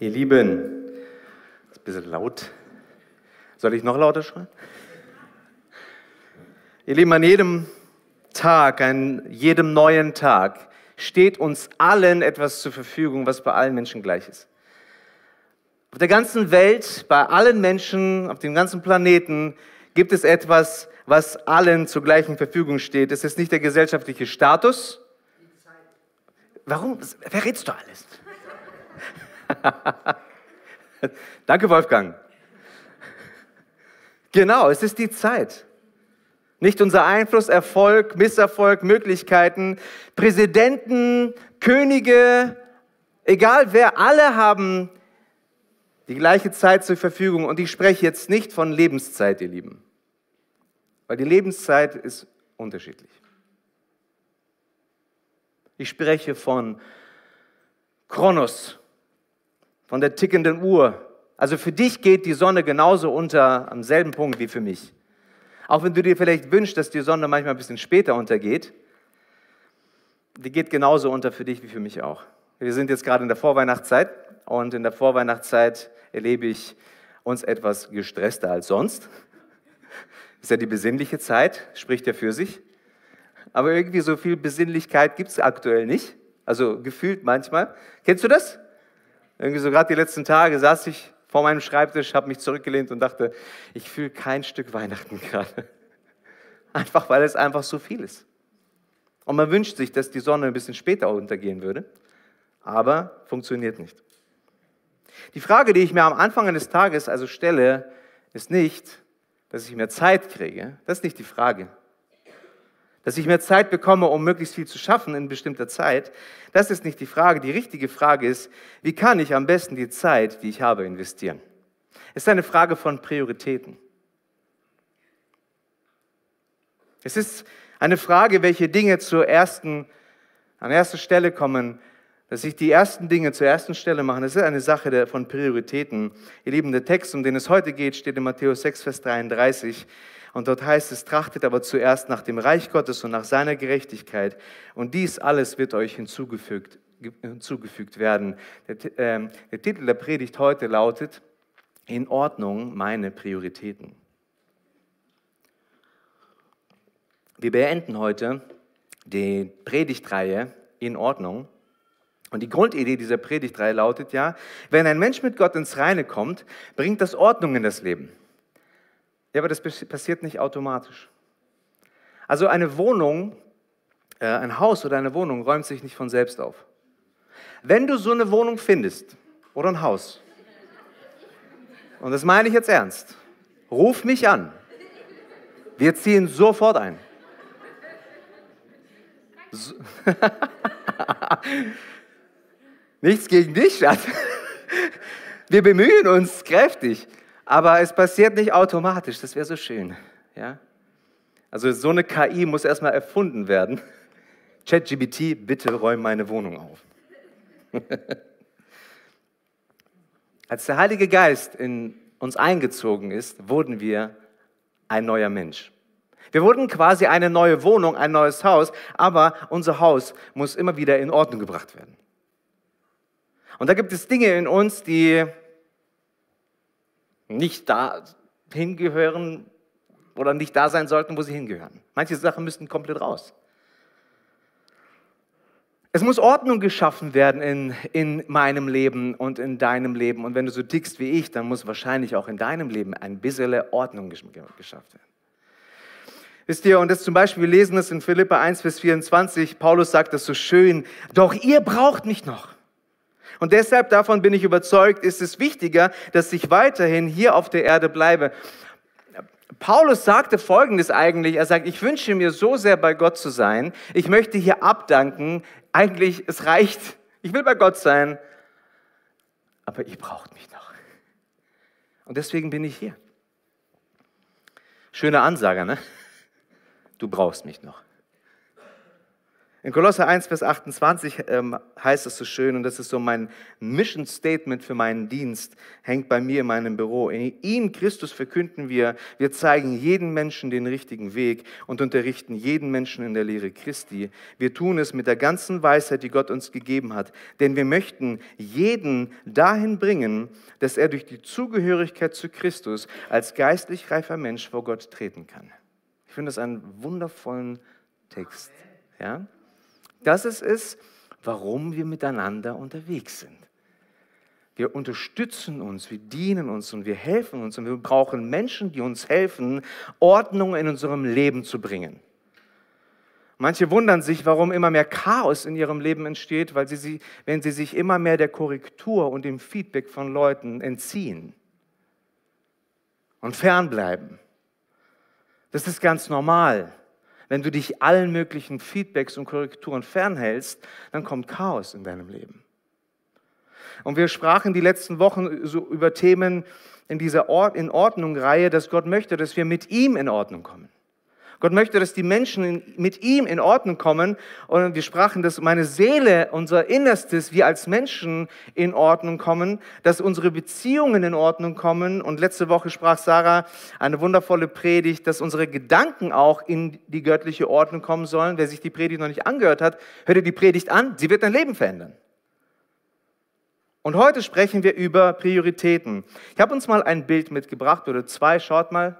Ihr Lieben, das ist ein bisschen laut. Soll ich noch lauter schreien? Ihr Lieben, an jedem Tag, an jedem neuen Tag steht uns allen etwas zur Verfügung, was bei allen Menschen gleich ist. Auf der ganzen Welt, bei allen Menschen, auf dem ganzen Planeten gibt es etwas, was allen zur gleichen Verfügung steht. Es ist nicht der gesellschaftliche Status. Warum? Wer redest du alles? Danke, Wolfgang. Genau, es ist die Zeit. Nicht unser Einfluss, Erfolg, Misserfolg, Möglichkeiten, Präsidenten, Könige, egal wer, alle haben die gleiche Zeit zur Verfügung. Und ich spreche jetzt nicht von Lebenszeit, ihr Lieben, weil die Lebenszeit ist unterschiedlich. Ich spreche von Kronos, von der tickenden Uhr. Also für dich geht die Sonne genauso unter am selben Punkt wie für mich. Auch wenn du dir vielleicht wünschst, dass die Sonne manchmal ein bisschen später untergeht, die geht genauso unter für dich wie für mich auch. Wir sind jetzt gerade in der Vorweihnachtszeit und in der Vorweihnachtszeit erlebe ich uns etwas gestresster als sonst. Ist ja die besinnliche Zeit, spricht ja für sich. Aber irgendwie so viel Besinnlichkeit gibt es aktuell nicht. Also gefühlt manchmal. Kennst du das? Irgendwie so gerade die letzten Tage saß ich vor meinem Schreibtisch, habe mich zurückgelehnt und dachte, ich fühle kein Stück Weihnachten gerade. Einfach weil es einfach so viel ist. Und man wünscht sich, dass die Sonne ein bisschen später untergehen würde, aber funktioniert nicht. Die Frage, die ich mir am Anfang eines Tages also stelle, ist nicht, dass ich mehr Zeit kriege. Das ist nicht die Frage dass ich mehr Zeit bekomme, um möglichst viel zu schaffen in bestimmter Zeit, das ist nicht die Frage. Die richtige Frage ist, wie kann ich am besten die Zeit, die ich habe, investieren? Es ist eine Frage von Prioritäten. Es ist eine Frage, welche Dinge zur ersten, an erster Stelle kommen, dass ich die ersten Dinge zur ersten Stelle mache. Das ist eine Sache von Prioritäten. Ihr Lieben, der Text, um den es heute geht, steht in Matthäus 6, Vers 33. Und dort heißt es, trachtet aber zuerst nach dem Reich Gottes und nach seiner Gerechtigkeit. Und dies alles wird euch hinzugefügt, hinzugefügt werden. Der, äh, der Titel der Predigt heute lautet, in Ordnung meine Prioritäten. Wir beenden heute die Predigtreihe in Ordnung. Und die Grundidee dieser Predigtreihe lautet ja, wenn ein Mensch mit Gott ins Reine kommt, bringt das Ordnung in das Leben. Ja, aber das passiert nicht automatisch. Also eine Wohnung, äh, ein Haus oder eine Wohnung räumt sich nicht von selbst auf. Wenn du so eine Wohnung findest oder ein Haus, und das meine ich jetzt ernst, ruf mich an. Wir ziehen sofort ein. So Nichts gegen dich, Schatz. Wir bemühen uns kräftig. Aber es passiert nicht automatisch, das wäre so schön. Ja? Also so eine KI muss erstmal erfunden werden. ChatGBT, bitte räum meine Wohnung auf. Als der Heilige Geist in uns eingezogen ist, wurden wir ein neuer Mensch. Wir wurden quasi eine neue Wohnung, ein neues Haus, aber unser Haus muss immer wieder in Ordnung gebracht werden. Und da gibt es Dinge in uns, die nicht da hingehören oder nicht da sein sollten, wo sie hingehören. Manche Sachen müssten komplett raus. Es muss Ordnung geschaffen werden in, in meinem Leben und in deinem Leben. Und wenn du so tickst wie ich, dann muss wahrscheinlich auch in deinem Leben ein bisschen Ordnung geschafft werden. Wisst ihr, und das zum Beispiel, wir lesen es in Philippa 1, Vers 24, Paulus sagt das so schön, doch ihr braucht mich noch. Und deshalb, davon bin ich überzeugt, ist es wichtiger, dass ich weiterhin hier auf der Erde bleibe. Paulus sagte Folgendes eigentlich, er sagt, ich wünsche mir so sehr bei Gott zu sein, ich möchte hier abdanken, eigentlich, es reicht, ich will bei Gott sein, aber ihr braucht mich noch. Und deswegen bin ich hier. Schöne Ansage, ne? Du brauchst mich noch. In Kolosser 1, Vers 28 ähm, heißt es so schön, und das ist so mein Mission Statement für meinen Dienst, hängt bei mir in meinem Büro. In ihm, Christus, verkünden wir, wir zeigen jeden Menschen den richtigen Weg und unterrichten jeden Menschen in der Lehre Christi. Wir tun es mit der ganzen Weisheit, die Gott uns gegeben hat, denn wir möchten jeden dahin bringen, dass er durch die Zugehörigkeit zu Christus als geistlich reifer Mensch vor Gott treten kann. Ich finde das einen wundervollen Text. Ja? Das ist es, warum wir miteinander unterwegs sind. Wir unterstützen uns, wir dienen uns und wir helfen uns und wir brauchen Menschen, die uns helfen, Ordnung in unserem Leben zu bringen. Manche wundern sich, warum immer mehr Chaos in ihrem Leben entsteht, weil sie, wenn sie sich immer mehr der Korrektur und dem Feedback von Leuten entziehen und fernbleiben. Das ist ganz normal. Wenn du dich allen möglichen Feedbacks und Korrekturen fernhältst, dann kommt Chaos in deinem Leben. Und wir sprachen die letzten Wochen so über Themen in dieser In Ordnung-Reihe, dass Gott möchte, dass wir mit ihm in Ordnung kommen. Gott möchte, dass die Menschen mit ihm in Ordnung kommen. Und wir sprachen, dass meine Seele, unser Innerstes, wir als Menschen in Ordnung kommen, dass unsere Beziehungen in Ordnung kommen. Und letzte Woche sprach Sarah eine wundervolle Predigt, dass unsere Gedanken auch in die göttliche Ordnung kommen sollen. Wer sich die Predigt noch nicht angehört hat, hört dir die Predigt an. Sie wird dein Leben verändern. Und heute sprechen wir über Prioritäten. Ich habe uns mal ein Bild mitgebracht oder zwei. Schaut mal.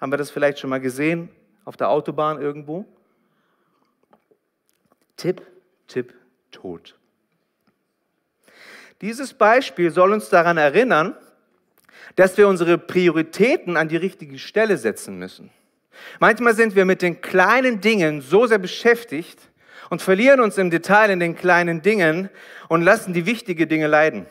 Haben wir das vielleicht schon mal gesehen auf der Autobahn irgendwo? Tipp, Tipp, tot. Dieses Beispiel soll uns daran erinnern, dass wir unsere Prioritäten an die richtige Stelle setzen müssen. Manchmal sind wir mit den kleinen Dingen so sehr beschäftigt und verlieren uns im Detail in den kleinen Dingen und lassen die wichtigen Dinge leiden.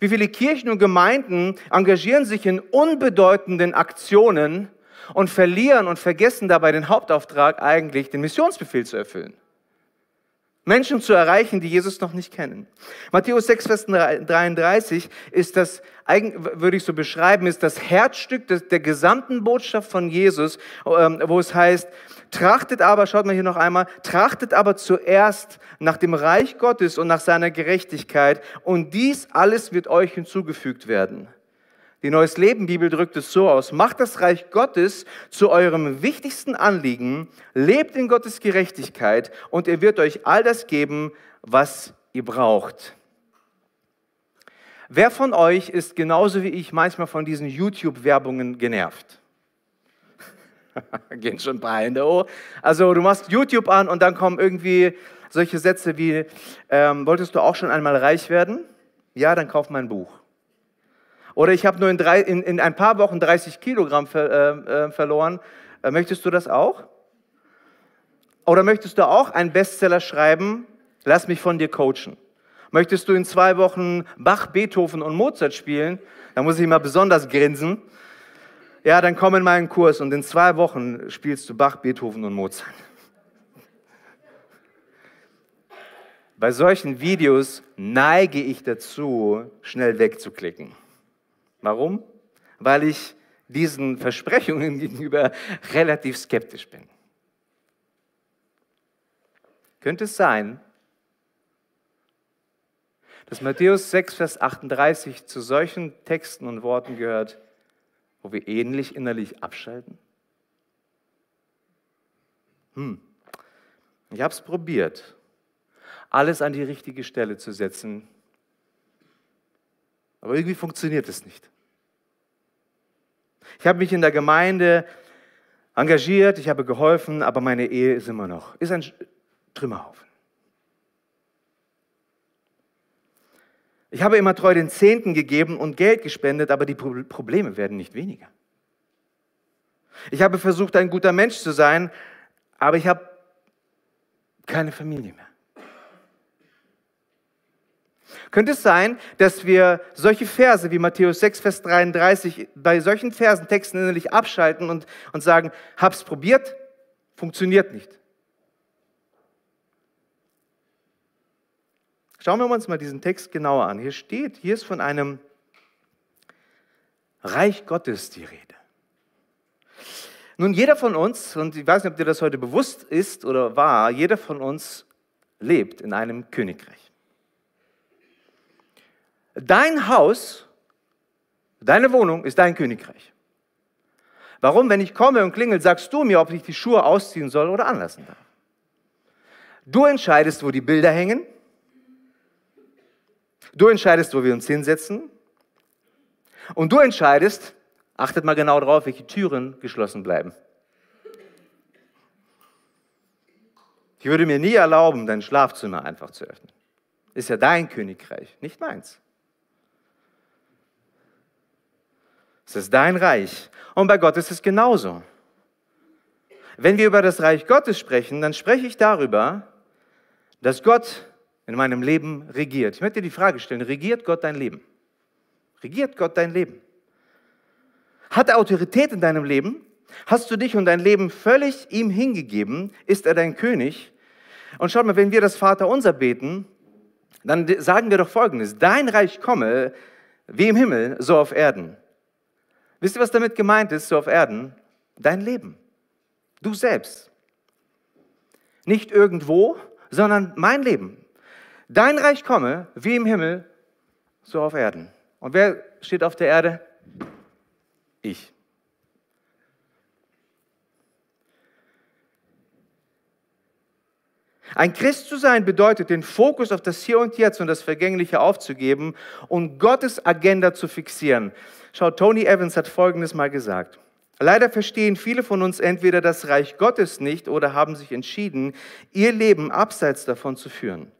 Wie viele Kirchen und Gemeinden engagieren sich in unbedeutenden Aktionen und verlieren und vergessen dabei den Hauptauftrag eigentlich, den Missionsbefehl zu erfüllen. Menschen zu erreichen, die Jesus noch nicht kennen. Matthäus 6, Vers 33 ist das, würde ich so beschreiben, ist das Herzstück der gesamten Botschaft von Jesus, ähm, wo es heißt, Trachtet aber, schaut mal hier noch einmal, trachtet aber zuerst nach dem Reich Gottes und nach seiner Gerechtigkeit und dies alles wird euch hinzugefügt werden. Die Neues Leben Bibel drückt es so aus, macht das Reich Gottes zu eurem wichtigsten Anliegen, lebt in Gottes Gerechtigkeit und er wird euch all das geben, was ihr braucht. Wer von euch ist genauso wie ich manchmal von diesen YouTube-Werbungen genervt? Gehen schon ein paar Hände hoch. Also du machst YouTube an und dann kommen irgendwie solche Sätze wie, ähm, wolltest du auch schon einmal reich werden? Ja, dann kauf mein Buch. Oder ich habe nur in, drei, in, in, ein paar Wochen 30 Kilogramm ver, äh, äh, verloren. Äh, möchtest du das auch? Oder möchtest du auch einen Bestseller schreiben? Lass mich von dir coachen. Möchtest du in zwei Wochen Bach, Beethoven und Mozart spielen? Da muss ich mal besonders grinsen ja, dann komm in meinen Kurs und in zwei Wochen spielst du Bach, Beethoven und Mozart. Bei solchen Videos neige ich dazu, schnell wegzuklicken. Warum? Weil ich diesen Versprechungen gegenüber relativ skeptisch bin. Könnte es sein, dass Matthäus 6, Vers 38 zu solchen Texten und Worten gehört, wo wir ähnlich innerlich abschalten? Hm. Ich habe es probiert, alles an die richtige Stelle zu setzen, aber irgendwie funktioniert es nicht. Ich habe mich in der Gemeinde engagiert, ich habe geholfen, aber meine Ehe ist immer noch, ist ein Trümmerhaufen. Ich habe immer treu den Zehnten gegeben und Geld gespendet, aber die Probleme werden nicht weniger. Ich habe versucht, ein guter Mensch zu sein, aber ich habe keine Familie mehr. Könnte es sein, dass wir solche Verse wie Matthäus 6, Vers 33 bei solchen Versen, Texten innerlich abschalten und, und sagen, hab's probiert, funktioniert nicht. Schauen wir uns mal diesen Text genauer an. Hier steht, hier ist von einem Reich Gottes die Rede. Nun, jeder von uns, und ich weiß nicht, ob dir das heute bewusst ist oder war, jeder von uns lebt in einem Königreich. Dein Haus, deine Wohnung ist dein Königreich. Warum, wenn ich komme und klingel, sagst du mir, ob ich die Schuhe ausziehen soll oder anlassen darf? Du entscheidest, wo die Bilder hängen. Du entscheidest, wo wir uns hinsetzen. Und du entscheidest, achtet mal genau drauf, welche Türen geschlossen bleiben. Ich würde mir nie erlauben, dein Schlafzimmer einfach zu öffnen. Ist ja dein Königreich, nicht meins. Es ist dein Reich. Und bei Gott ist es genauso. Wenn wir über das Reich Gottes sprechen, dann spreche ich darüber, dass Gott in meinem Leben regiert. Ich möchte dir die Frage stellen, regiert Gott dein Leben? Regiert Gott dein Leben? Hat er Autorität in deinem Leben? Hast du dich und dein Leben völlig ihm hingegeben? Ist er dein König? Und schau mal, wenn wir das Vaterunser beten, dann sagen wir doch Folgendes. Dein Reich komme, wie im Himmel, so auf Erden. Wisst ihr, was damit gemeint ist, so auf Erden? Dein Leben. Du selbst. Nicht irgendwo, sondern mein Leben. Dein Reich komme, wie im Himmel, so auf Erden. Und wer steht auf der Erde? Ich. Ein Christ zu sein bedeutet, den Fokus auf das Hier und Jetzt und das Vergängliche aufzugeben und Gottes Agenda zu fixieren. Schau, Tony Evans hat Folgendes mal gesagt. Leider verstehen viele von uns entweder das Reich Gottes nicht oder haben sich entschieden, ihr Leben abseits davon zu führen.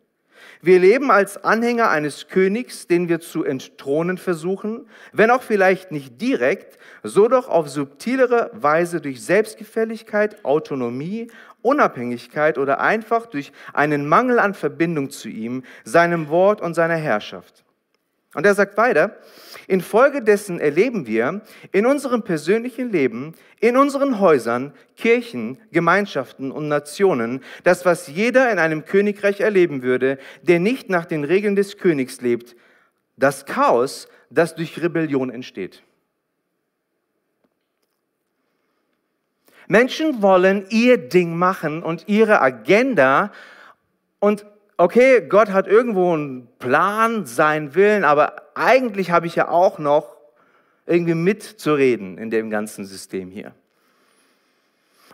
Wir leben als Anhänger eines Königs, den wir zu entthronen versuchen, wenn auch vielleicht nicht direkt, so doch auf subtilere Weise durch Selbstgefälligkeit, Autonomie, Unabhängigkeit oder einfach durch einen Mangel an Verbindung zu ihm, seinem Wort und seiner Herrschaft. Und er sagt weiter, infolgedessen erleben wir in unserem persönlichen Leben, in unseren Häusern, Kirchen, Gemeinschaften und Nationen das, was jeder in einem Königreich erleben würde, der nicht nach den Regeln des Königs lebt, das Chaos, das durch Rebellion entsteht. Menschen wollen ihr Ding machen und ihre Agenda und okay, Gott hat irgendwo einen Plan, seinen Willen, aber eigentlich habe ich ja auch noch irgendwie mitzureden in dem ganzen System hier.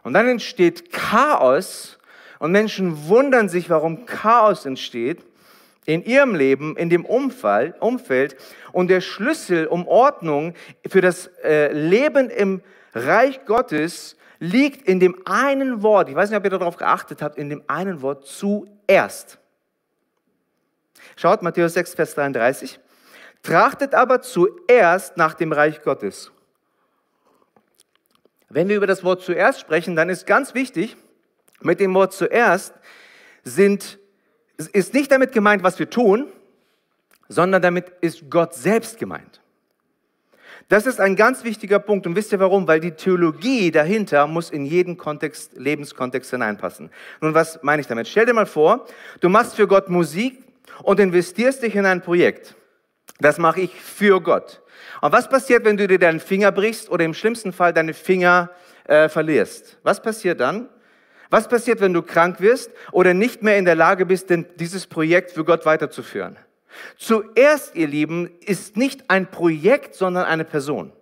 Und dann entsteht Chaos und Menschen wundern sich, warum Chaos entsteht in ihrem Leben, in dem Umfeld. Und der Schlüssel um Ordnung für das äh, Leben im Reich Gottes liegt in dem einen Wort. Ich weiß nicht, ob ihr darauf geachtet habt, in dem einen Wort zuerst. Schaut Matthäus 6, Vers 33. Trachtet aber zuerst nach dem Reich Gottes. Wenn wir über das Wort zuerst sprechen, dann ist ganz wichtig, mit dem Wort zuerst sind, ist nicht damit gemeint, was wir tun, sondern damit ist Gott selbst gemeint. Das ist ein ganz wichtiger Punkt und wisst ihr warum? Weil die Theologie dahinter muss in jeden Kontext, Lebenskontext hineinpassen. Nun, was meine ich damit? Stell dir mal vor, du machst für Gott Musik, und investierst dich in ein Projekt. Das mache ich für Gott. Und was passiert, wenn du dir deinen Finger brichst oder im schlimmsten Fall deine Finger äh, verlierst? Was passiert dann? Was passiert, wenn du krank wirst oder nicht mehr in der Lage bist, denn dieses Projekt für Gott weiterzuführen? Zuerst, ihr Lieben, ist nicht ein Projekt, sondern eine Person.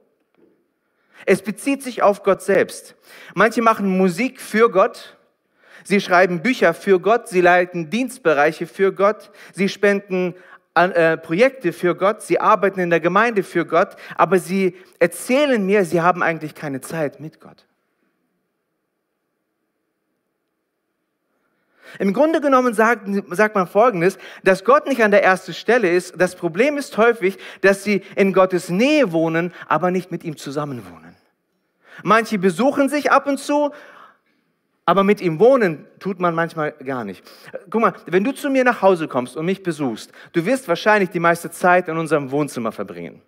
Es bezieht sich auf Gott selbst. Manche machen Musik für Gott, Sie schreiben Bücher für Gott, sie leiten Dienstbereiche für Gott, sie spenden an, äh, Projekte für Gott, sie arbeiten in der Gemeinde für Gott, aber sie erzählen mir, sie haben eigentlich keine Zeit mit Gott. Im Grunde genommen sagt, sagt man Folgendes, dass Gott nicht an der ersten Stelle ist. Das Problem ist häufig, dass sie in Gottes Nähe wohnen, aber nicht mit ihm zusammen wohnen. Manche besuchen sich ab und zu aber mit ihm wohnen tut man manchmal gar nicht. Guck mal, wenn du zu mir nach Hause kommst und mich besuchst, du wirst wahrscheinlich die meiste Zeit in unserem Wohnzimmer verbringen.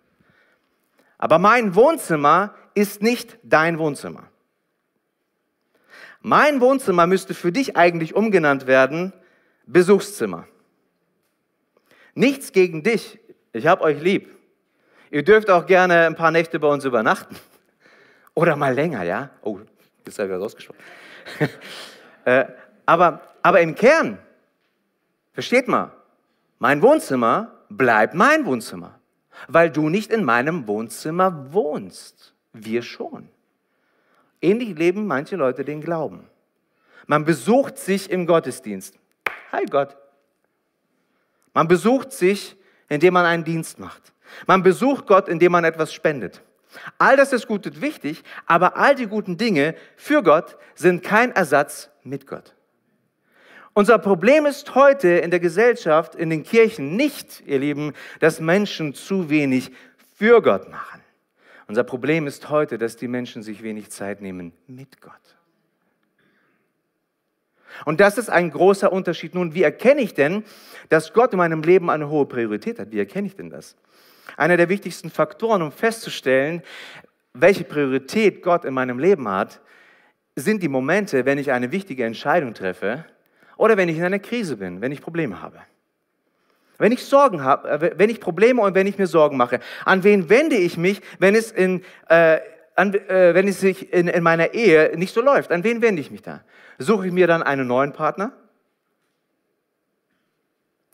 Aber mein Wohnzimmer ist nicht dein Wohnzimmer. Mein Wohnzimmer müsste für dich eigentlich umgenannt werden Besuchszimmer. Nichts gegen dich. Ich habe euch lieb. Ihr dürft auch gerne ein paar Nächte bei uns übernachten. Oder mal länger, ja? Oh, Jetzt habe ich was ausgesprochen. äh, aber, aber im Kern, versteht mal, mein Wohnzimmer bleibt mein Wohnzimmer, weil du nicht in meinem Wohnzimmer wohnst. Wir schon. Ähnlich leben manche Leute den Glauben. Man besucht sich im Gottesdienst. Hi Gott. Man besucht sich, indem man einen Dienst macht. Man besucht Gott, indem man etwas spendet. All das ist gut und wichtig, aber all die guten Dinge für Gott sind kein Ersatz mit Gott. Unser Problem ist heute in der Gesellschaft, in den Kirchen nicht, ihr Lieben, dass Menschen zu wenig für Gott machen. Unser Problem ist heute, dass die Menschen sich wenig Zeit nehmen mit Gott. Und das ist ein großer Unterschied. Nun, wie erkenne ich denn, dass Gott in meinem Leben eine hohe Priorität hat? Wie erkenne ich denn das? Einer der wichtigsten Faktoren, um festzustellen, welche Priorität Gott in meinem Leben hat, sind die Momente, wenn ich eine wichtige Entscheidung treffe oder wenn ich in einer Krise bin, wenn ich Probleme habe. Wenn ich Sorgen habe, äh, wenn ich Probleme und wenn ich mir Sorgen mache, an wen wende ich mich, wenn es, in, äh, an, äh, wenn es sich in, in meiner Ehe nicht so läuft? An wen wende ich mich da? Suche ich mir dann einen neuen Partner?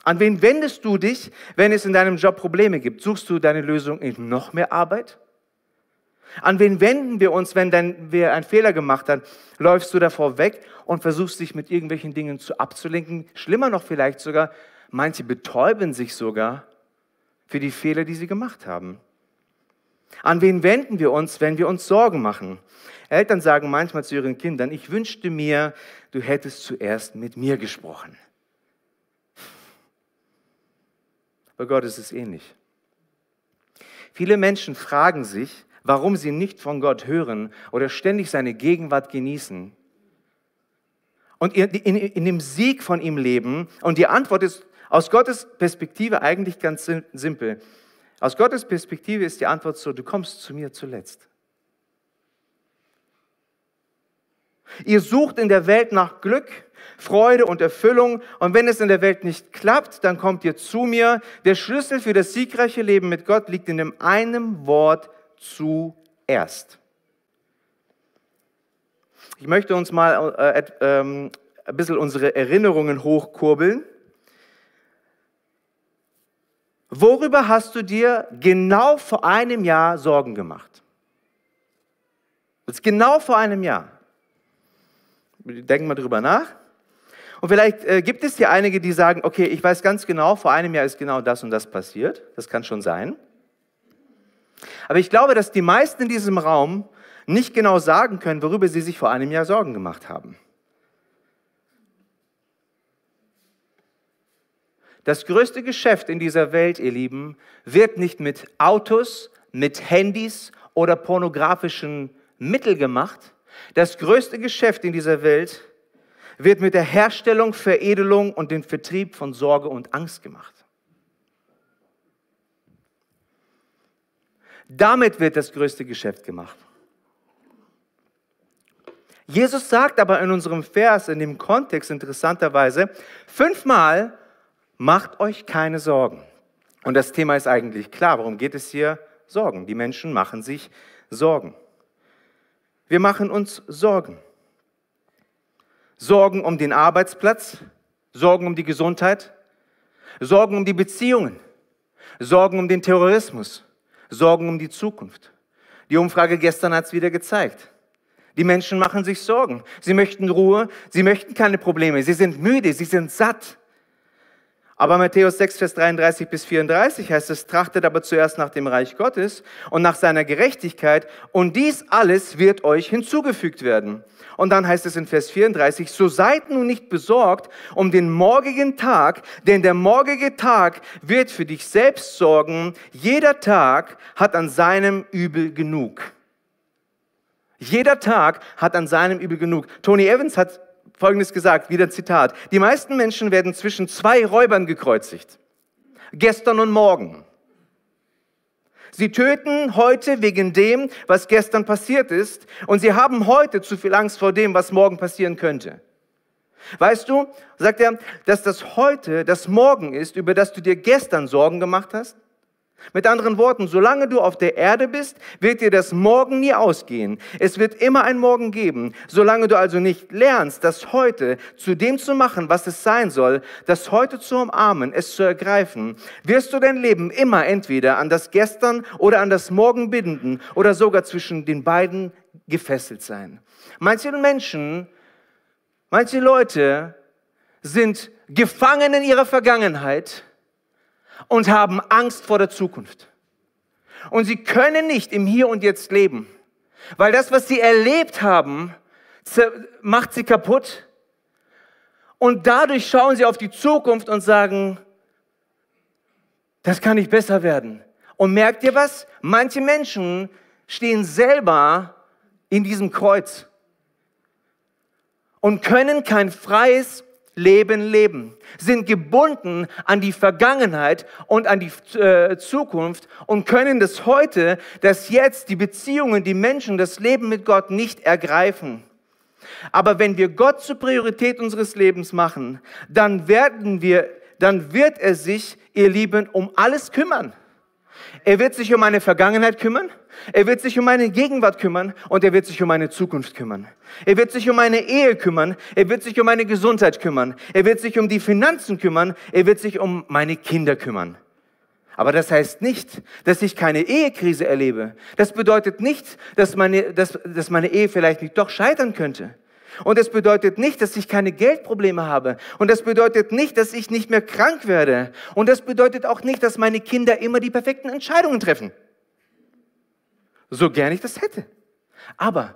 An wen wendest du dich, wenn es in deinem Job Probleme gibt? Suchst du deine Lösung in noch mehr Arbeit? An wen wenden wir uns, wenn dann wer einen Fehler gemacht hat? Läufst du davor weg und versuchst dich mit irgendwelchen Dingen zu abzulenken? Schlimmer noch vielleicht sogar, manche betäuben sich sogar für die Fehler, die sie gemacht haben. An wen wenden wir uns, wenn wir uns Sorgen machen? Eltern sagen manchmal zu ihren Kindern, ich wünschte mir, du hättest zuerst mit mir gesprochen. Bei Gott ist es ähnlich. Viele Menschen fragen sich, warum sie nicht von Gott hören oder ständig seine Gegenwart genießen und in, dem Sieg von ihm leben. Und die Antwort ist aus Gottes Perspektive eigentlich ganz simpel. Aus Gottes Perspektive ist die Antwort so, du kommst zu mir zuletzt. Ihr sucht in der Welt nach Glück, Freude und Erfüllung. Und wenn es in der Welt nicht klappt, dann kommt ihr zu mir. Der Schlüssel für das siegreiche Leben mit Gott liegt in dem einen Wort zuerst. Ich möchte uns mal äh, äh, ein bisschen unsere Erinnerungen hochkurbeln. Worüber hast du dir genau vor einem Jahr Sorgen gemacht? Das ist genau vor einem Jahr. Denken wir drüber nach. Und vielleicht äh, gibt es hier einige, die sagen, okay, ich weiß ganz genau, vor einem Jahr ist genau das und das passiert. Das kann schon sein. Aber ich glaube, dass die meisten in diesem Raum nicht genau sagen können, worüber sie sich vor einem Jahr Sorgen gemacht haben. Das größte Geschäft in dieser Welt, ihr Lieben, wird nicht mit Autos, mit Handys oder pornografischen Mitteln gemacht. Das größte Geschäft in dieser Welt wird mit der Herstellung, Veredelung und dem Vertrieb von Sorge und Angst gemacht. Damit wird das größte Geschäft gemacht. Jesus sagt aber in unserem Vers, in dem Kontext interessanterweise, fünfmal, macht euch keine Sorgen. Und das Thema ist eigentlich klar. Worum geht es hier? Sorgen. Die Menschen machen sich Sorgen. Wir machen uns Sorgen. Sorgen um den Arbeitsplatz, Sorgen um die Gesundheit, Sorgen um die Beziehungen, Sorgen um den Terrorismus, Sorgen um die Zukunft. Die Umfrage gestern hat es wieder gezeigt. Die Menschen machen sich Sorgen. Sie möchten Ruhe, sie möchten keine Probleme, sie sind müde, sie sind satt. Aber Matthäus 6, Vers 33 bis 34 heißt es, trachtet aber zuerst nach dem Reich Gottes und nach seiner Gerechtigkeit und dies alles wird euch hinzugefügt werden. Und dann heißt es in Vers 34, so seid nun nicht besorgt um den morgigen Tag, denn der morgige Tag wird für dich selbst sorgen. Jeder Tag hat an seinem Übel genug. Jeder Tag hat an seinem Übel genug. Tony Evans hat Folgendes gesagt, wieder ein Zitat. Die meisten Menschen werden zwischen zwei Räubern gekreuzigt. Gestern und morgen. Sie töten heute wegen dem, was gestern passiert ist, und sie haben heute zu viel Angst vor dem, was morgen passieren könnte. Weißt du, sagt er, dass das heute das Morgen ist, über das du dir gestern Sorgen gemacht hast? Mit anderen Worten, solange du auf der Erde bist, wird dir das Morgen nie ausgehen. Es wird immer ein Morgen geben. Solange du also nicht lernst, das heute zu dem zu machen, was es sein soll, das heute zu umarmen, es zu ergreifen, wirst du dein Leben immer entweder an das Gestern oder an das Morgen binden oder sogar zwischen den beiden gefesselt sein. Manche Menschen, manche Leute sind gefangen in ihrer Vergangenheit und haben Angst vor der Zukunft. Und sie können nicht im Hier und Jetzt leben, weil das, was sie erlebt haben, macht sie kaputt. Und dadurch schauen sie auf die Zukunft und sagen, das kann nicht besser werden. Und merkt ihr was? Manche Menschen stehen selber in diesem Kreuz und können kein freies Leben leben, sind gebunden an die Vergangenheit und an die äh, Zukunft und können das heute, das jetzt, die Beziehungen, die Menschen, das Leben mit Gott nicht ergreifen. Aber wenn wir Gott zur Priorität unseres Lebens machen, dann werden wir, dann wird er sich, ihr Lieben, um alles kümmern. Er wird sich um meine Vergangenheit kümmern, er wird sich um meine Gegenwart kümmern und er wird sich um meine Zukunft kümmern. Er wird sich um meine Ehe kümmern, er wird sich um meine Gesundheit kümmern, er wird sich um die Finanzen kümmern, er wird sich um meine Kinder kümmern. Aber das heißt nicht, dass ich keine Ehekrise erlebe. Das bedeutet nicht, dass meine, dass, dass meine Ehe vielleicht nicht doch scheitern könnte. Und es bedeutet nicht, dass ich keine Geldprobleme habe. Und das bedeutet nicht, dass ich nicht mehr krank werde. Und das bedeutet auch nicht, dass meine Kinder immer die perfekten Entscheidungen treffen. So gern ich das hätte. Aber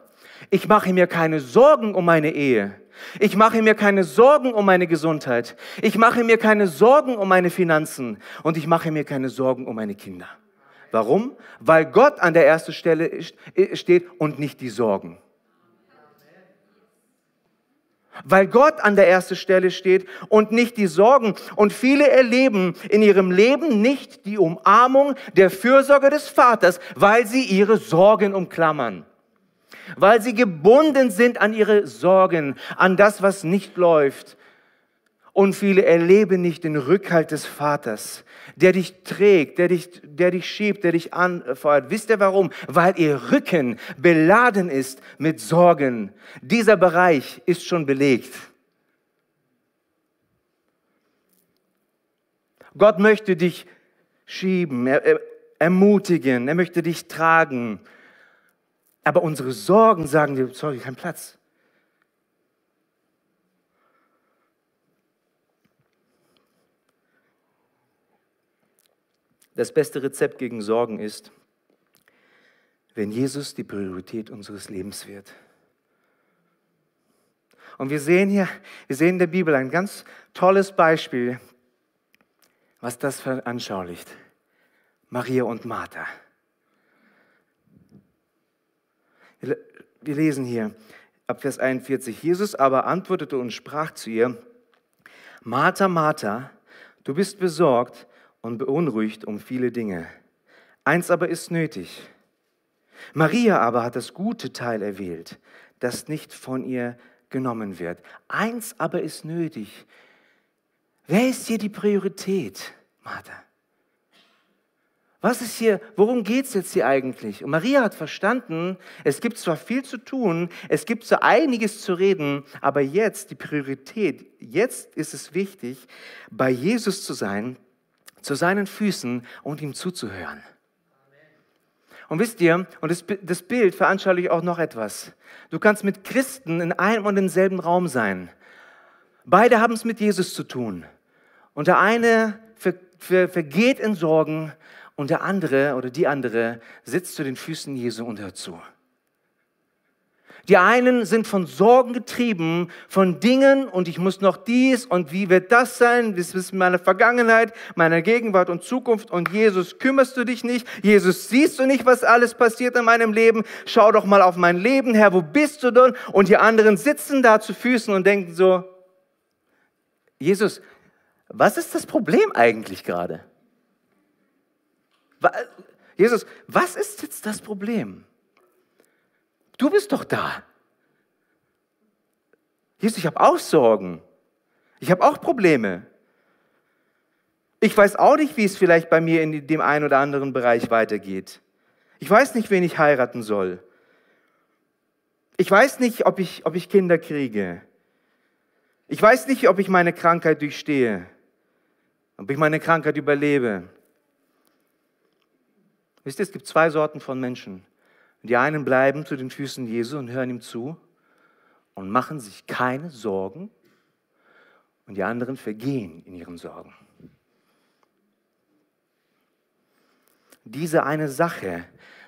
ich mache mir keine Sorgen um meine Ehe. Ich mache mir keine Sorgen um meine Gesundheit. Ich mache mir keine Sorgen um meine Finanzen. Und ich mache mir keine Sorgen um meine Kinder. Warum? Weil Gott an der ersten Stelle steht und nicht die Sorgen weil Gott an der ersten Stelle steht und nicht die Sorgen. Und viele erleben in ihrem Leben nicht die Umarmung der Fürsorge des Vaters, weil sie ihre Sorgen umklammern, weil sie gebunden sind an ihre Sorgen, an das, was nicht läuft. Und viele erleben nicht den Rückhalt des Vaters, der dich trägt, der dich, der dich schiebt, der dich anfeuert. Wisst ihr warum? Weil ihr Rücken beladen ist mit Sorgen. Dieser Bereich ist schon belegt. Gott möchte dich schieben, ermutigen, er möchte dich tragen. Aber unsere Sorgen sagen dir, sorry, kein Platz. Das beste Rezept gegen Sorgen ist, wenn Jesus die Priorität unseres Lebens wird. Und wir sehen hier, wir sehen in der Bibel ein ganz tolles Beispiel, was das veranschaulicht. Maria und Martha. Wir lesen hier ab Vers 41. Jesus aber antwortete und sprach zu ihr, Martha, Martha, du bist besorgt und beunruhigt um viele Dinge. Eins aber ist nötig. Maria aber hat das gute Teil erwählt, das nicht von ihr genommen wird. Eins aber ist nötig. Wer ist hier die Priorität, Martha? Was ist hier, worum geht es jetzt hier eigentlich? Und Maria hat verstanden, es gibt zwar viel zu tun, es gibt so einiges zu reden, aber jetzt die Priorität, jetzt ist es wichtig, bei Jesus zu sein zu seinen Füßen und ihm zuzuhören. Und wisst ihr, und das, das Bild veranschaulicht auch noch etwas. Du kannst mit Christen in einem und demselben Raum sein. Beide haben es mit Jesus zu tun. Und der eine ver, ver, vergeht in Sorgen und der andere oder die andere sitzt zu den Füßen Jesu und hört zu. Die einen sind von Sorgen getrieben, von Dingen und ich muss noch dies und wie wird das sein? Das ist meine Vergangenheit, meine Gegenwart und Zukunft und Jesus kümmerst du dich nicht? Jesus siehst du nicht, was alles passiert in meinem Leben? Schau doch mal auf mein Leben, Herr, wo bist du denn? Und die anderen sitzen da zu Füßen und denken so, Jesus, was ist das Problem eigentlich gerade? Jesus, was ist jetzt das Problem? Du bist doch da. Jesus, ich habe auch Sorgen. Ich habe auch Probleme. Ich weiß auch nicht, wie es vielleicht bei mir in dem einen oder anderen Bereich weitergeht. Ich weiß nicht, wen ich heiraten soll. Ich weiß nicht, ob ich, ob ich Kinder kriege. Ich weiß nicht, ob ich meine Krankheit durchstehe, ob ich meine Krankheit überlebe. Wisst ihr, es gibt zwei Sorten von Menschen. Die einen bleiben zu den Füßen Jesu und hören ihm zu und machen sich keine Sorgen und die anderen vergehen in ihren Sorgen. Diese eine Sache,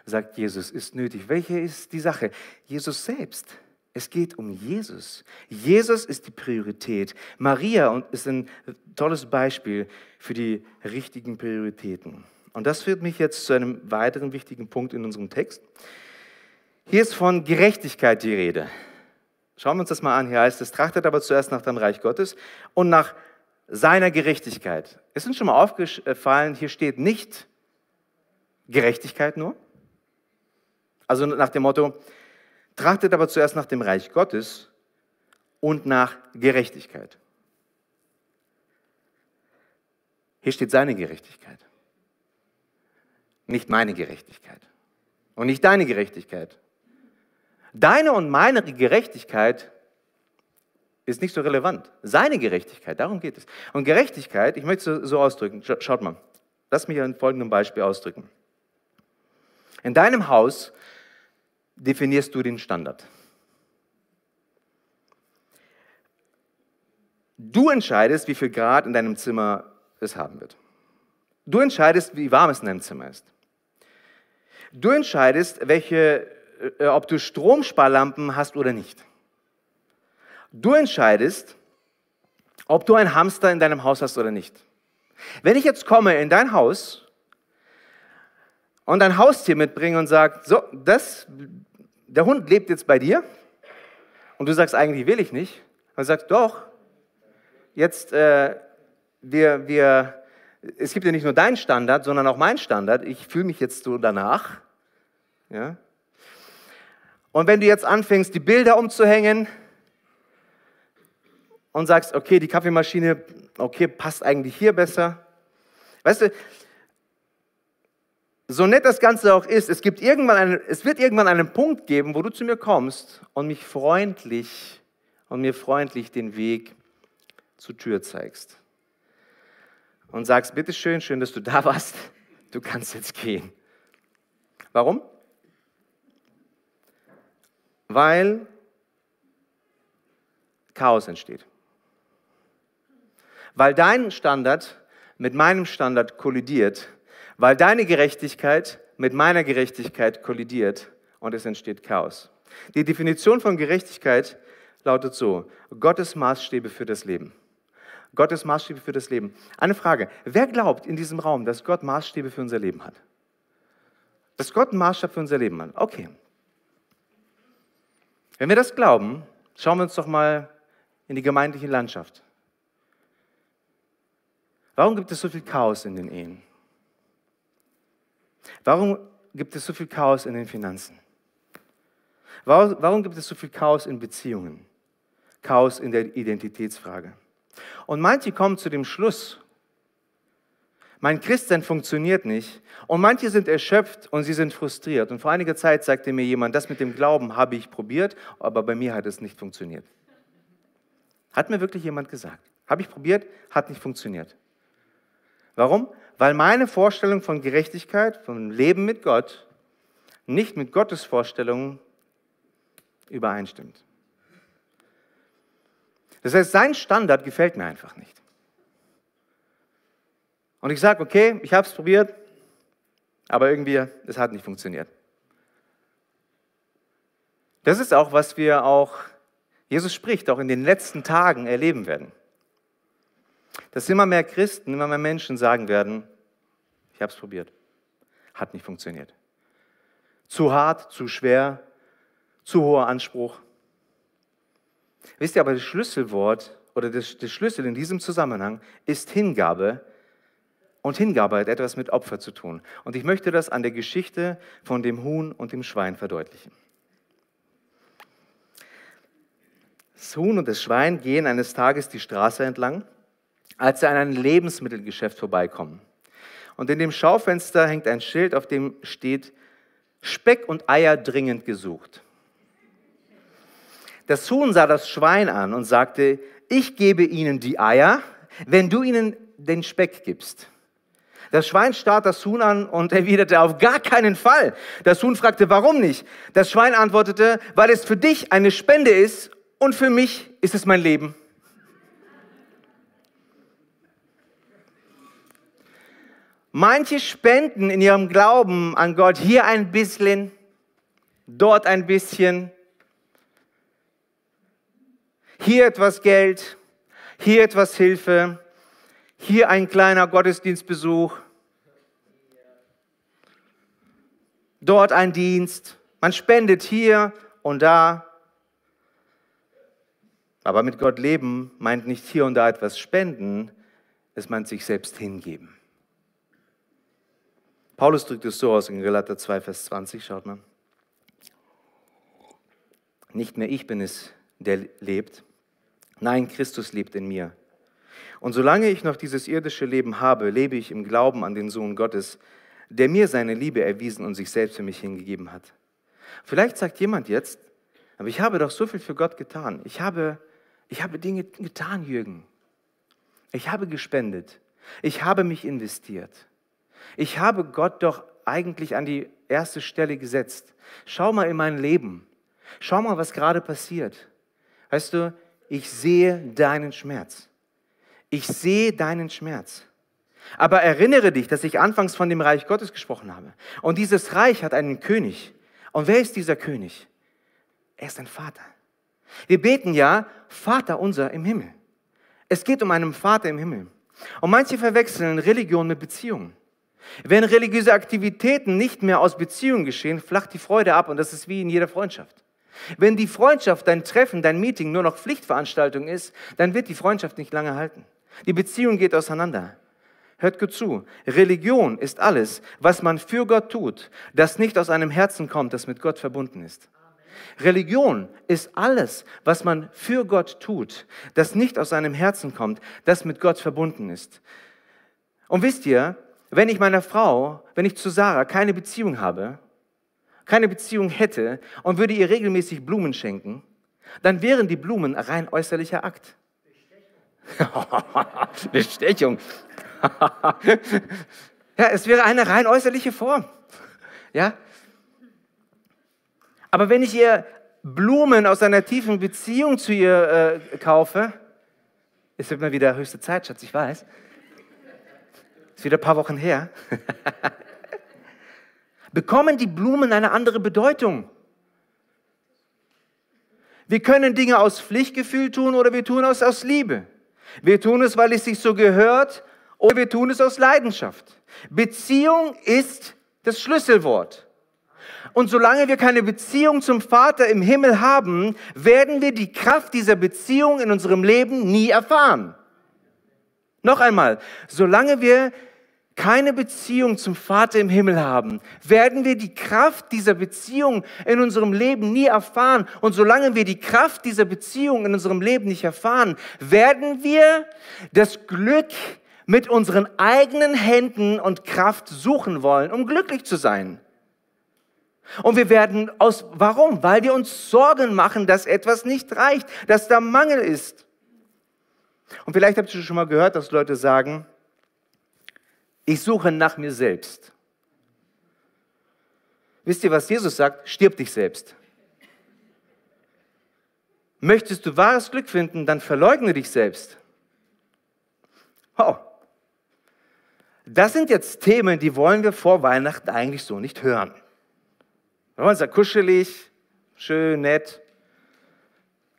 sagt Jesus, ist nötig. Welche ist die Sache? Jesus selbst. Es geht um Jesus. Jesus ist die Priorität. Maria ist ein tolles Beispiel für die richtigen Prioritäten. Und das führt mich jetzt zu einem weiteren wichtigen Punkt in unserem Text. Hier ist von Gerechtigkeit die Rede. Schauen wir uns das mal an. Hier heißt es, trachtet aber zuerst nach dem Reich Gottes und nach seiner Gerechtigkeit. Es ist schon mal aufgefallen, hier steht nicht Gerechtigkeit nur. Also nach dem Motto, trachtet aber zuerst nach dem Reich Gottes und nach Gerechtigkeit. Hier steht seine Gerechtigkeit, nicht meine Gerechtigkeit und nicht deine Gerechtigkeit. Deine und meine Gerechtigkeit ist nicht so relevant. Seine Gerechtigkeit, darum geht es. Und Gerechtigkeit, ich möchte es so ausdrücken, schaut mal, lass mich an folgendem Beispiel ausdrücken. In deinem Haus definierst du den Standard. Du entscheidest, wie viel Grad in deinem Zimmer es haben wird. Du entscheidest, wie warm es in deinem Zimmer ist. Du entscheidest, welche, äh, ob du Stromsparlampen hast oder nicht. Du entscheidest, ob du einen Hamster in deinem Haus hast oder nicht. Wenn ich jetzt komme in dein Haus und ein Haustier mitbringe und sage, so, das, der Hund lebt jetzt bei dir und du sagst, eigentlich will ich nicht, und du sagst, doch, jetzt, äh, wir, wir, es gibt ja nicht nur deinen Standard, sondern auch meinen Standard. Ich fühle mich jetzt so danach. Ja? Und wenn du jetzt anfängst, die Bilder umzuhängen und sagst, okay, die Kaffeemaschine, okay, passt eigentlich hier besser. Weißt du, so nett das Ganze auch ist, es, gibt irgendwann einen, es wird irgendwann einen Punkt geben, wo du zu mir kommst und mich freundlich und mir freundlich den Weg zur Tür zeigst. Und sagst, bitteschön, schön, dass du da warst, du kannst jetzt gehen. Warum? Weil Chaos entsteht. Weil dein Standard mit meinem Standard kollidiert weil deine Gerechtigkeit mit meiner Gerechtigkeit kollidiert und es entsteht Chaos. Die Definition von Gerechtigkeit lautet so, Gottes Maßstäbe für das Leben. Gottes Maßstäbe für das Leben. Eine Frage, wer glaubt in diesem Raum, dass Gott Maßstäbe für unser Leben hat? Dass Gott einen Maßstab für unser Leben hat? Okay. Wenn wir das glauben, schauen wir uns doch mal in die gemeindliche Landschaft. Warum gibt es so viel Chaos in den Ehen? Warum gibt es so viel Chaos in den Finanzen? Warum, gibt es so viel Chaos in Beziehungen? Chaos in der Identitätsfrage. Und manche kommen zu dem Schluss, mein Christsein funktioniert nicht. Und manche sind erschöpft und sie sind frustriert. Und vor einiger Zeit sagte mir jemand, das mit dem Glauben habe ich probiert, aber bei mir hat es nicht funktioniert. Hat mir wirklich jemand gesagt. Habe ich probiert, hat nicht funktioniert. Warum? Weil meine Vorstellung von Gerechtigkeit, vom Leben mit Gott, nicht mit Gottes Vorstellungen übereinstimmt. Das heißt, sein Standard gefällt mir einfach nicht. Und ich sage, okay, ich habe es probiert, aber irgendwie, es hat nicht funktioniert. Das ist auch, was wir auch, Jesus spricht, auch in den letzten Tagen erleben werden dass immer mehr Christen, immer mehr Menschen sagen werden, ich habe es probiert, hat nicht funktioniert. Zu hart, zu schwer, zu hoher Anspruch. Wisst ihr aber, das Schlüsselwort oder das Schlüssel in diesem Zusammenhang ist Hingabe. Und Hingabe hat etwas mit Opfer zu tun. Und ich möchte das an der Geschichte von dem Huhn und dem Schwein verdeutlichen. Das Huhn und das Schwein gehen eines Tages die Straße entlang als sie an ein Lebensmittelgeschäft vorbeikommen. Und in dem Schaufenster hängt ein Schild, auf dem steht Speck und Eier dringend gesucht. Das Huhn sah das Schwein an und sagte, ich gebe ihnen die Eier, wenn du ihnen den Speck gibst. Das Schwein starrt das Huhn an und erwiderte, auf gar keinen Fall. Das Huhn fragte, warum nicht? Das Schwein antwortete, weil es für dich eine Spende ist und für mich ist es mein Leben. Manche spenden in ihrem Glauben an Gott hier ein bisschen, dort ein bisschen, hier etwas Geld, hier etwas Hilfe, hier ein kleiner Gottesdienstbesuch, dort ein Dienst. Man spendet hier und da. Aber mit Gott leben meint nicht hier und da etwas spenden, es meint sich selbst hingeben. Paulus drückt es so aus in Galater 2, Vers 20, schaut mal. Nicht mehr ich bin es, der lebt. Nein, Christus lebt in mir. Und solange ich noch dieses irdische Leben habe, lebe ich im Glauben an den Sohn Gottes, der mir seine Liebe erwiesen und sich selbst für mich hingegeben hat. Vielleicht sagt jemand jetzt, aber ich habe doch so viel für Gott getan. Ich habe, ich habe Dinge getan, Jürgen. Ich habe gespendet. Ich habe mich investiert. Ich habe Gott doch eigentlich an die erste Stelle gesetzt. Schau mal in mein Leben. Schau mal, was gerade passiert. Weißt du, ich sehe deinen Schmerz. Ich sehe deinen Schmerz. Aber erinnere dich, dass ich anfangs von dem Reich Gottes gesprochen habe. Und dieses Reich hat einen König. Und wer ist dieser König? Er ist ein Vater. Wir beten ja, Vater unser im Himmel. Es geht um einen Vater im Himmel. Und manche verwechseln Religion mit Beziehungen. Wenn religiöse Aktivitäten nicht mehr aus Beziehungen geschehen, flacht die Freude ab und das ist wie in jeder Freundschaft. Wenn die Freundschaft, dein Treffen, dein Meeting nur noch Pflichtveranstaltung ist, dann wird die Freundschaft nicht lange halten. Die Beziehung geht auseinander. Hört gut zu. Religion ist alles, was man für Gott tut, das nicht aus einem Herzen kommt, das mit Gott verbunden ist. Religion ist alles, was man für Gott tut, das nicht aus einem Herzen kommt, das mit Gott verbunden ist. Und wisst ihr, wenn ich meiner Frau, wenn ich zu Sarah keine Beziehung habe, keine Beziehung hätte und würde ihr regelmäßig Blumen schenken, dann wären die Blumen rein äußerlicher Akt. Bestechung. ja, es wäre eine rein äußerliche Form. Ja? Aber wenn ich ihr Blumen aus einer tiefen Beziehung zu ihr äh, kaufe, ist immer wieder höchste Zeit, Schatz, ich weiß, ist wieder ein paar Wochen her, bekommen die Blumen eine andere Bedeutung. Wir können Dinge aus Pflichtgefühl tun oder wir tun es aus Liebe. Wir tun es, weil es sich so gehört oder wir tun es aus Leidenschaft. Beziehung ist das Schlüsselwort. Und solange wir keine Beziehung zum Vater im Himmel haben, werden wir die Kraft dieser Beziehung in unserem Leben nie erfahren. Noch einmal, solange wir keine Beziehung zum Vater im Himmel haben, werden wir die Kraft dieser Beziehung in unserem Leben nie erfahren. Und solange wir die Kraft dieser Beziehung in unserem Leben nicht erfahren, werden wir das Glück mit unseren eigenen Händen und Kraft suchen wollen, um glücklich zu sein. Und wir werden aus, warum? Weil wir uns Sorgen machen, dass etwas nicht reicht, dass da Mangel ist. Und vielleicht habt ihr schon mal gehört, dass Leute sagen, ich suche nach mir selbst. Wisst ihr, was Jesus sagt? Stirb dich selbst. Möchtest du wahres Glück finden, dann verleugne dich selbst. Oh. Das sind jetzt Themen, die wollen wir vor Weihnachten eigentlich so nicht hören. Wir wollen es ja kuschelig, schön, nett.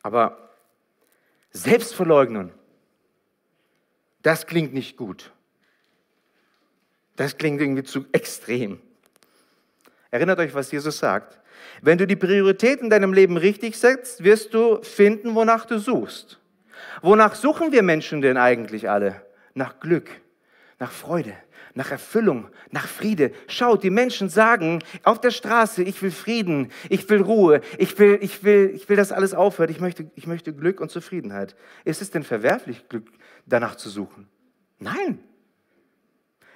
Aber Selbstverleugnung, das klingt nicht gut. Das klingt irgendwie zu extrem. Erinnert euch, was Jesus sagt. Wenn du die Priorität in deinem Leben richtig setzt, wirst du finden, wonach du suchst. Wonach suchen wir Menschen denn eigentlich alle? Nach Glück, nach Freude, nach Erfüllung, nach Friede. Schaut, die Menschen sagen auf der Straße, ich will Frieden, ich will Ruhe, ich will, ich will, ich will, dass alles aufhört, ich möchte, ich möchte Glück und Zufriedenheit. Ist es denn verwerflich, Glück danach zu suchen? Nein.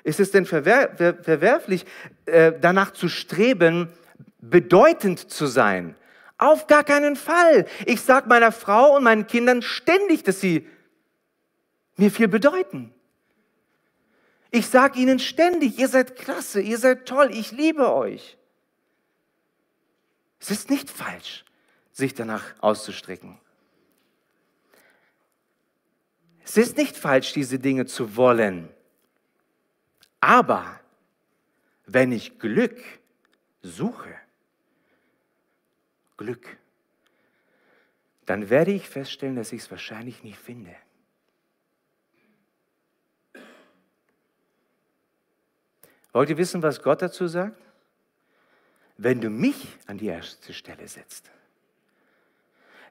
Ist es denn verwer verwerflich, äh, danach zu streben, bedeutend zu sein? Auf gar keinen Fall. Ich sage meiner Frau und meinen Kindern ständig, dass sie mir viel bedeuten. Ich sage ihnen ständig, ihr seid klasse, ihr seid toll, ich liebe euch. Es ist nicht falsch, sich danach auszustrecken. Es ist nicht falsch, diese Dinge zu wollen. Aber wenn ich Glück suche, Glück, dann werde ich feststellen, dass ich es wahrscheinlich nicht finde. Wollt ihr wissen, was Gott dazu sagt? Wenn du mich an die erste Stelle setzt,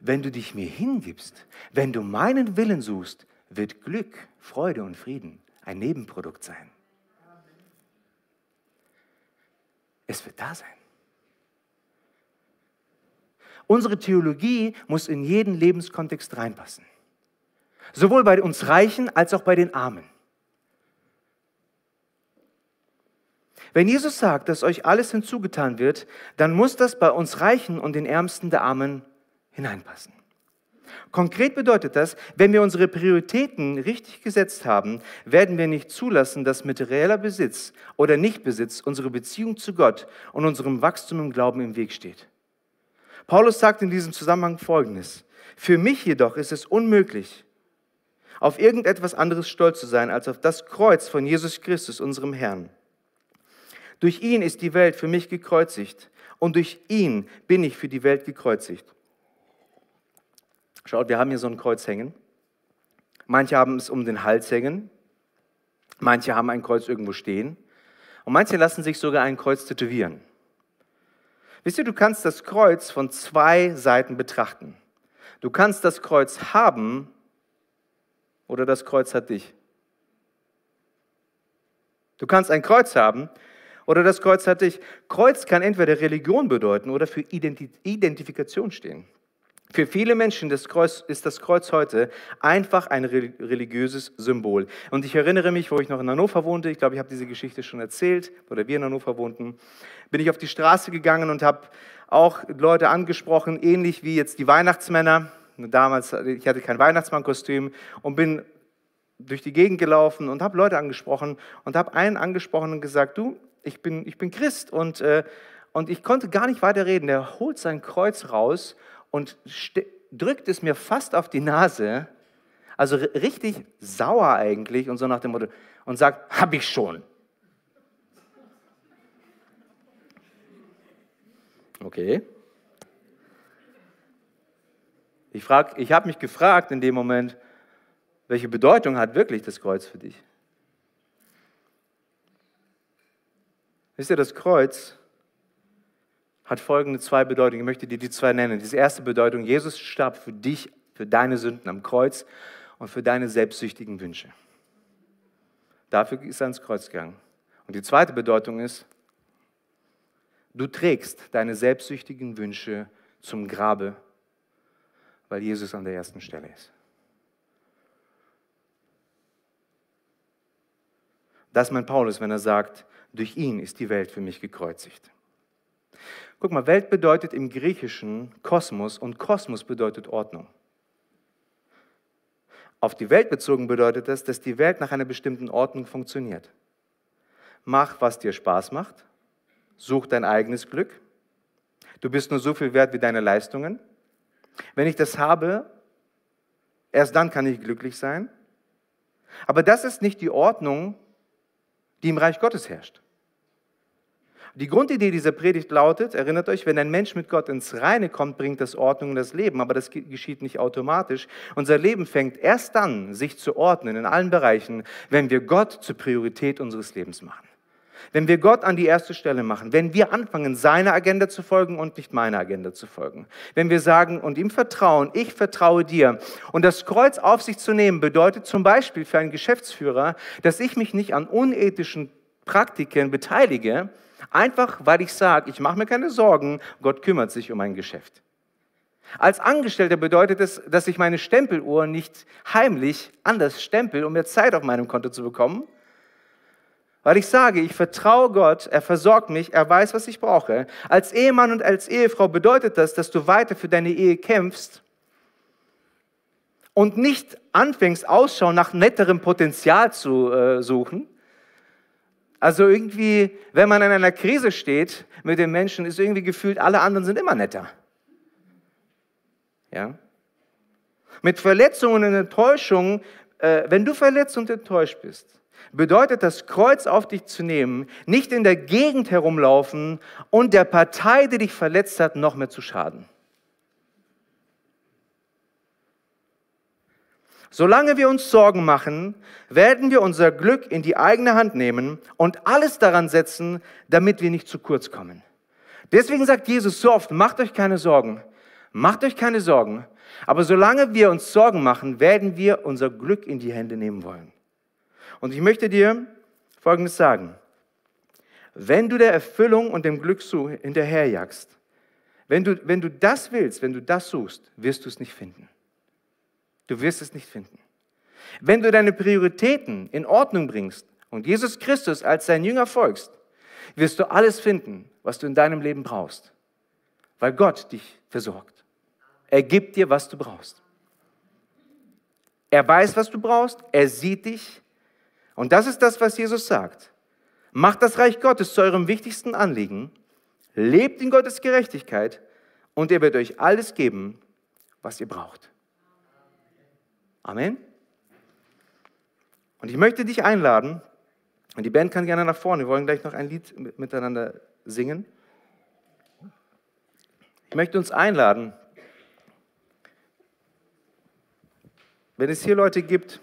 wenn du dich mir hingibst, wenn du meinen Willen suchst, wird Glück, Freude und Frieden ein Nebenprodukt sein. Es wird da sein. Unsere Theologie muss in jeden Lebenskontext reinpassen. Sowohl bei uns Reichen als auch bei den Armen. Wenn Jesus sagt, dass euch alles hinzugetan wird, dann muss das bei uns Reichen und den Ärmsten der Armen hineinpassen. Konkret bedeutet das, wenn wir unsere Prioritäten richtig gesetzt haben, werden wir nicht zulassen, dass materieller Besitz oder Nichtbesitz unsere Beziehung zu Gott und unserem Wachstum im Glauben im Weg steht. Paulus sagt in diesem Zusammenhang Folgendes. Für mich jedoch ist es unmöglich, auf irgendetwas anderes stolz zu sein, als auf das Kreuz von Jesus Christus, unserem Herrn. Durch ihn ist die Welt für mich gekreuzigt und durch ihn bin ich für die Welt gekreuzigt. Schaut, wir haben hier so ein Kreuz hängen. Manche haben es um den Hals hängen. Manche haben ein Kreuz irgendwo stehen. Und manche lassen sich sogar ein Kreuz tätowieren. Wisst ihr, du kannst das Kreuz von zwei Seiten betrachten. Du kannst das Kreuz haben oder das Kreuz hat dich. Du kannst ein Kreuz haben oder das Kreuz hat dich. Kreuz kann entweder Religion bedeuten oder für Identifikation stehen. Für viele Menschen ist das Kreuz heute einfach ein religiöses Symbol. Und ich erinnere mich, wo ich noch in Hannover wohnte, ich glaube, ich habe diese Geschichte schon erzählt, oder wir in Hannover wohnten, bin ich auf die Straße gegangen und habe auch Leute angesprochen, ähnlich wie jetzt die Weihnachtsmänner. Damals, ich hatte kein Weihnachtsmannkostüm und bin durch die Gegend gelaufen und habe Leute angesprochen und habe einen angesprochen und gesagt, du, ich bin, ich bin Christ und, äh, und ich konnte gar nicht weiter reden. Der holt sein Kreuz raus und drückt es mir fast auf die Nase, also richtig sauer eigentlich und so nach dem Motto, und sagt, hab ich schon. Okay. Ich, ich habe mich gefragt in dem Moment, welche Bedeutung hat wirklich das Kreuz für dich? Wisst ihr, das Kreuz hat folgende zwei Bedeutungen. Ich möchte dir die zwei nennen. Die erste Bedeutung, Jesus starb für dich, für deine Sünden am Kreuz und für deine selbstsüchtigen Wünsche. Dafür ist er ans Kreuz gegangen. Und die zweite Bedeutung ist, du trägst deine selbstsüchtigen Wünsche zum Grabe, weil Jesus an der ersten Stelle ist. Das meint Paulus, wenn er sagt, durch ihn ist die Welt für mich gekreuzigt. Guck mal, Welt bedeutet im Griechischen Kosmos und Kosmos bedeutet Ordnung. Auf die Welt bezogen bedeutet das, dass die Welt nach einer bestimmten Ordnung funktioniert. Mach, was dir Spaß macht. Such dein eigenes Glück. Du bist nur so viel wert wie deine Leistungen. Wenn ich das habe, erst dann kann ich glücklich sein. Aber das ist nicht die Ordnung, die im Reich Gottes herrscht. Die Grundidee dieser Predigt lautet, erinnert euch, wenn ein Mensch mit Gott ins Reine kommt, bringt das Ordnung in das Leben, aber das geschieht nicht automatisch. Unser Leben fängt erst dann, sich zu ordnen in allen Bereichen, wenn wir Gott zur Priorität unseres Lebens machen. Wenn wir Gott an die erste Stelle machen, wenn wir anfangen, seiner Agenda zu folgen und nicht meiner Agenda zu folgen. Wenn wir sagen und ihm vertrauen, ich vertraue dir. Und das Kreuz auf sich zu nehmen bedeutet zum Beispiel für einen Geschäftsführer, dass ich mich nicht an unethischen Praktiken beteilige, Einfach weil ich sage, ich mache mir keine Sorgen, Gott kümmert sich um mein Geschäft. Als Angestellter bedeutet es, dass ich meine Stempeluhr nicht heimlich anders stempel, um mehr Zeit auf meinem Konto zu bekommen, weil ich sage, ich vertraue Gott, er versorgt mich, er weiß, was ich brauche. Als Ehemann und als Ehefrau bedeutet das, dass du weiter für deine Ehe kämpfst und nicht anfängst, Ausschau nach netterem Potenzial zu äh, suchen. Also irgendwie, wenn man in einer Krise steht mit den Menschen, ist irgendwie gefühlt, alle anderen sind immer netter. Ja? Mit Verletzungen und Enttäuschungen, äh, wenn du verletzt und enttäuscht bist, bedeutet das Kreuz auf dich zu nehmen, nicht in der Gegend herumlaufen und der Partei, die dich verletzt hat, noch mehr zu schaden. Solange wir uns Sorgen machen, werden wir unser Glück in die eigene Hand nehmen und alles daran setzen, damit wir nicht zu kurz kommen. Deswegen sagt Jesus so oft, macht euch keine Sorgen, macht euch keine Sorgen. Aber solange wir uns Sorgen machen, werden wir unser Glück in die Hände nehmen wollen. Und ich möchte dir Folgendes sagen. Wenn du der Erfüllung und dem Glück hinterherjagst, wenn du, wenn du das willst, wenn du das suchst, wirst du es nicht finden. Du wirst es nicht finden. Wenn du deine Prioritäten in Ordnung bringst und Jesus Christus als sein Jünger folgst, wirst du alles finden, was du in deinem Leben brauchst, weil Gott dich versorgt. Er gibt dir, was du brauchst. Er weiß, was du brauchst, er sieht dich, und das ist das, was Jesus sagt. Macht das Reich Gottes zu eurem wichtigsten Anliegen, lebt in Gottes Gerechtigkeit und er wird euch alles geben, was ihr braucht. Amen. Und ich möchte dich einladen, und die Band kann gerne nach vorne, wir wollen gleich noch ein Lied miteinander singen. Ich möchte uns einladen, wenn es hier Leute gibt,